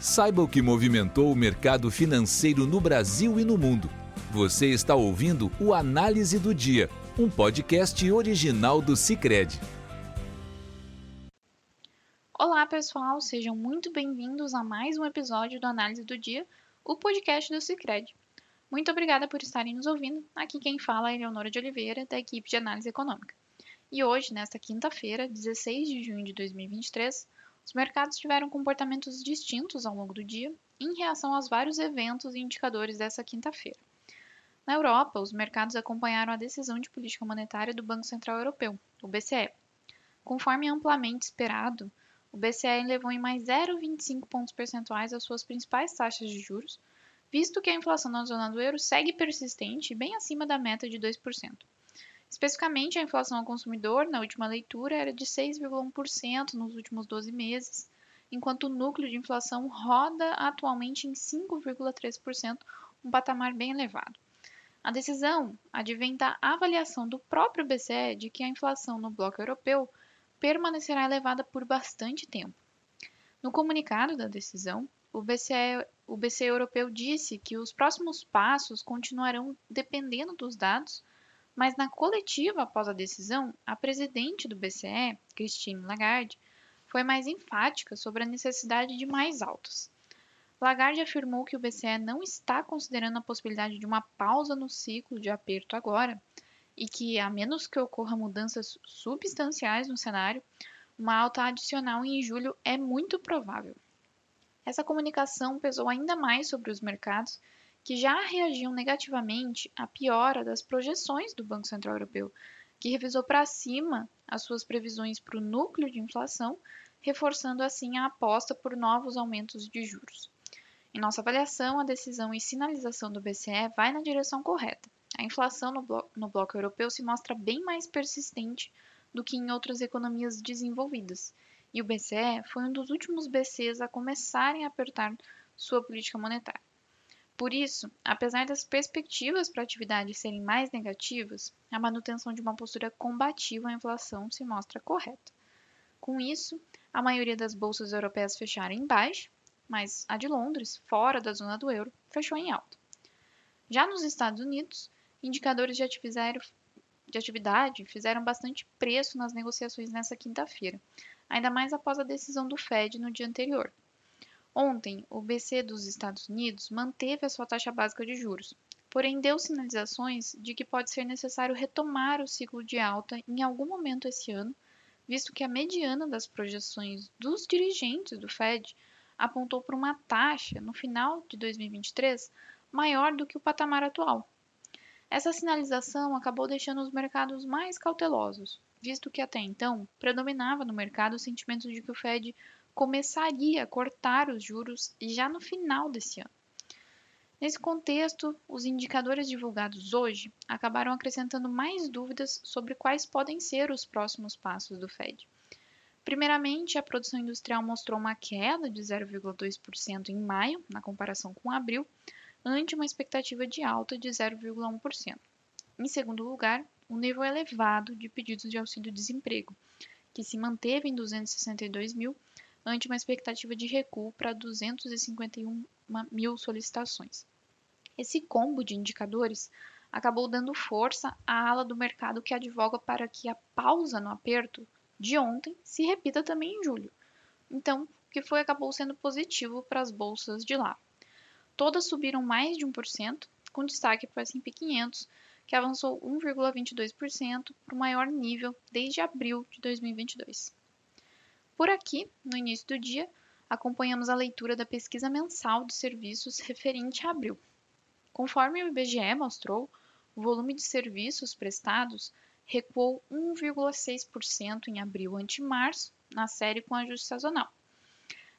Saiba o que movimentou o mercado financeiro no Brasil e no mundo. Você está ouvindo o Análise do Dia, um podcast original do Cicred. Olá, pessoal, sejam muito bem-vindos a mais um episódio do Análise do Dia, o podcast do Cicred. Muito obrigada por estarem nos ouvindo. Aqui quem fala é Leonora de Oliveira, da equipe de análise econômica. E hoje, nesta quinta-feira, 16 de junho de 2023, os mercados tiveram comportamentos distintos ao longo do dia em reação aos vários eventos e indicadores dessa quinta-feira. Na Europa, os mercados acompanharam a decisão de política monetária do Banco Central Europeu, o BCE. Conforme amplamente esperado, o BCE elevou em mais 0,25 pontos percentuais as suas principais taxas de juros, visto que a inflação na zona do euro segue persistente e bem acima da meta de 2%. Especificamente, a inflação ao consumidor na última leitura era de 6,1% nos últimos 12 meses, enquanto o núcleo de inflação roda atualmente em 5,3%, um patamar bem elevado. A decisão advém da avaliação do próprio BCE de que a inflação no bloco europeu permanecerá elevada por bastante tempo. No comunicado da decisão, o BCE, o BCE europeu disse que os próximos passos continuarão dependendo dos dados mas na coletiva após a decisão, a presidente do BCE, Christine Lagarde, foi mais enfática sobre a necessidade de mais altas. Lagarde afirmou que o BCE não está considerando a possibilidade de uma pausa no ciclo de aperto agora e que, a menos que ocorra mudanças substanciais no cenário, uma alta adicional em julho é muito provável. Essa comunicação pesou ainda mais sobre os mercados que já reagiam negativamente à piora das projeções do Banco Central Europeu, que revisou para cima as suas previsões para o núcleo de inflação, reforçando assim a aposta por novos aumentos de juros. Em nossa avaliação, a decisão e sinalização do BCE vai na direção correta. A inflação no, no bloco europeu se mostra bem mais persistente do que em outras economias desenvolvidas, e o BCE foi um dos últimos BCs a começarem a apertar sua política monetária. Por isso, apesar das perspectivas para a atividade serem mais negativas, a manutenção de uma postura combativa à inflação se mostra correta. Com isso, a maioria das bolsas europeias fecharam em baixa, mas a de Londres, fora da zona do euro, fechou em alta. Já nos Estados Unidos, indicadores de atividade fizeram bastante preço nas negociações nesta quinta-feira, ainda mais após a decisão do Fed no dia anterior. Ontem, o BC dos Estados Unidos manteve a sua taxa básica de juros, porém deu sinalizações de que pode ser necessário retomar o ciclo de alta em algum momento esse ano, visto que a mediana das projeções dos dirigentes do Fed apontou para uma taxa no final de 2023 maior do que o patamar atual. Essa sinalização acabou deixando os mercados mais cautelosos, visto que até então predominava no mercado o sentimento de que o Fed começaria a cortar os juros já no final desse ano. Nesse contexto, os indicadores divulgados hoje acabaram acrescentando mais dúvidas sobre quais podem ser os próximos passos do Fed. Primeiramente, a produção industrial mostrou uma queda de 0,2% em maio, na comparação com abril, ante uma expectativa de alta de 0,1%. Em segundo lugar, o nível elevado de pedidos de auxílio-desemprego, que se manteve em 262 mil, ante uma expectativa de recuo para 251 mil solicitações. Esse combo de indicadores acabou dando força à ala do mercado que advoga para que a pausa no aperto de ontem se repita também em julho. Então, o que foi acabou sendo positivo para as bolsas de lá. Todas subiram mais de 1%, com destaque para o S&P 500, que avançou 1,22% para o maior nível desde abril de 2022. Por aqui, no início do dia, acompanhamos a leitura da pesquisa mensal de serviços referente a abril. Conforme o IBGE mostrou, o volume de serviços prestados recuou 1,6% em abril ante março, na série com ajuste sazonal.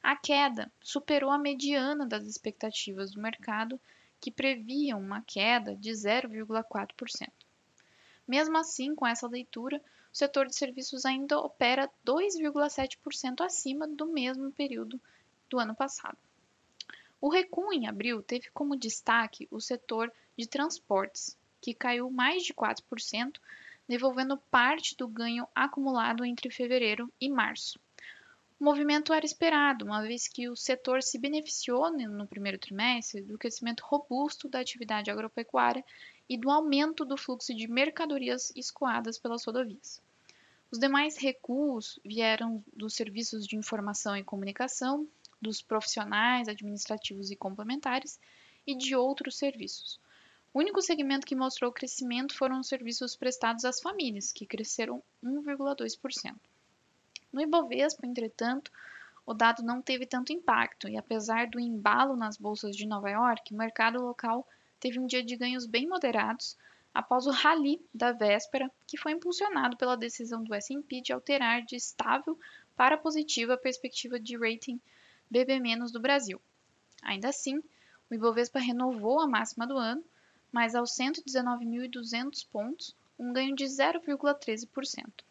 A queda superou a mediana das expectativas do mercado, que previam uma queda de 0,4%. Mesmo assim, com essa leitura, o setor de serviços ainda opera 2,7% acima do mesmo período do ano passado. O recuo em abril teve como destaque o setor de transportes, que caiu mais de 4%, devolvendo parte do ganho acumulado entre fevereiro e março. O movimento era esperado, uma vez que o setor se beneficiou no primeiro trimestre do crescimento robusto da atividade agropecuária e do aumento do fluxo de mercadorias escoadas pelas rodovias. Os demais recuos vieram dos serviços de informação e comunicação, dos profissionais administrativos e complementares e de outros serviços. O único segmento que mostrou crescimento foram os serviços prestados às famílias, que cresceram 1,2%. No Ibovespa, entretanto, o dado não teve tanto impacto e, apesar do embalo nas bolsas de Nova York, o mercado local teve um dia de ganhos bem moderados após o rally da véspera, que foi impulsionado pela decisão do S&P de alterar de estável para positiva a perspectiva de rating BB- do Brasil. Ainda assim, o Ibovespa renovou a máxima do ano, mas aos 119.200 pontos, um ganho de 0,13%.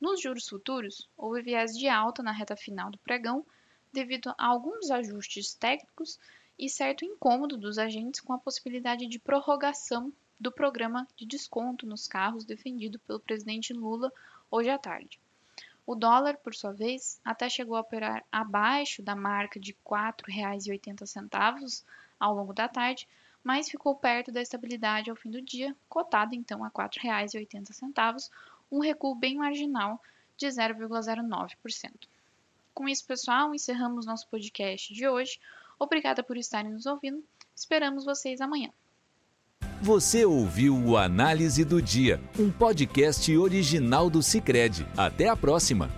Nos juros futuros, houve viés de alta na reta final do pregão devido a alguns ajustes técnicos e certo incômodo dos agentes com a possibilidade de prorrogação do programa de desconto nos carros defendido pelo presidente Lula hoje à tarde. O dólar, por sua vez, até chegou a operar abaixo da marca de R$ 4,80 ao longo da tarde, mas ficou perto da estabilidade ao fim do dia, cotado então a R$ 4,80, um recuo bem marginal de 0,09%. Com isso, pessoal, encerramos nosso podcast de hoje. Obrigada por estarem nos ouvindo. Esperamos vocês amanhã. Você ouviu o Análise do Dia, um podcast original do Cicred. Até a próxima!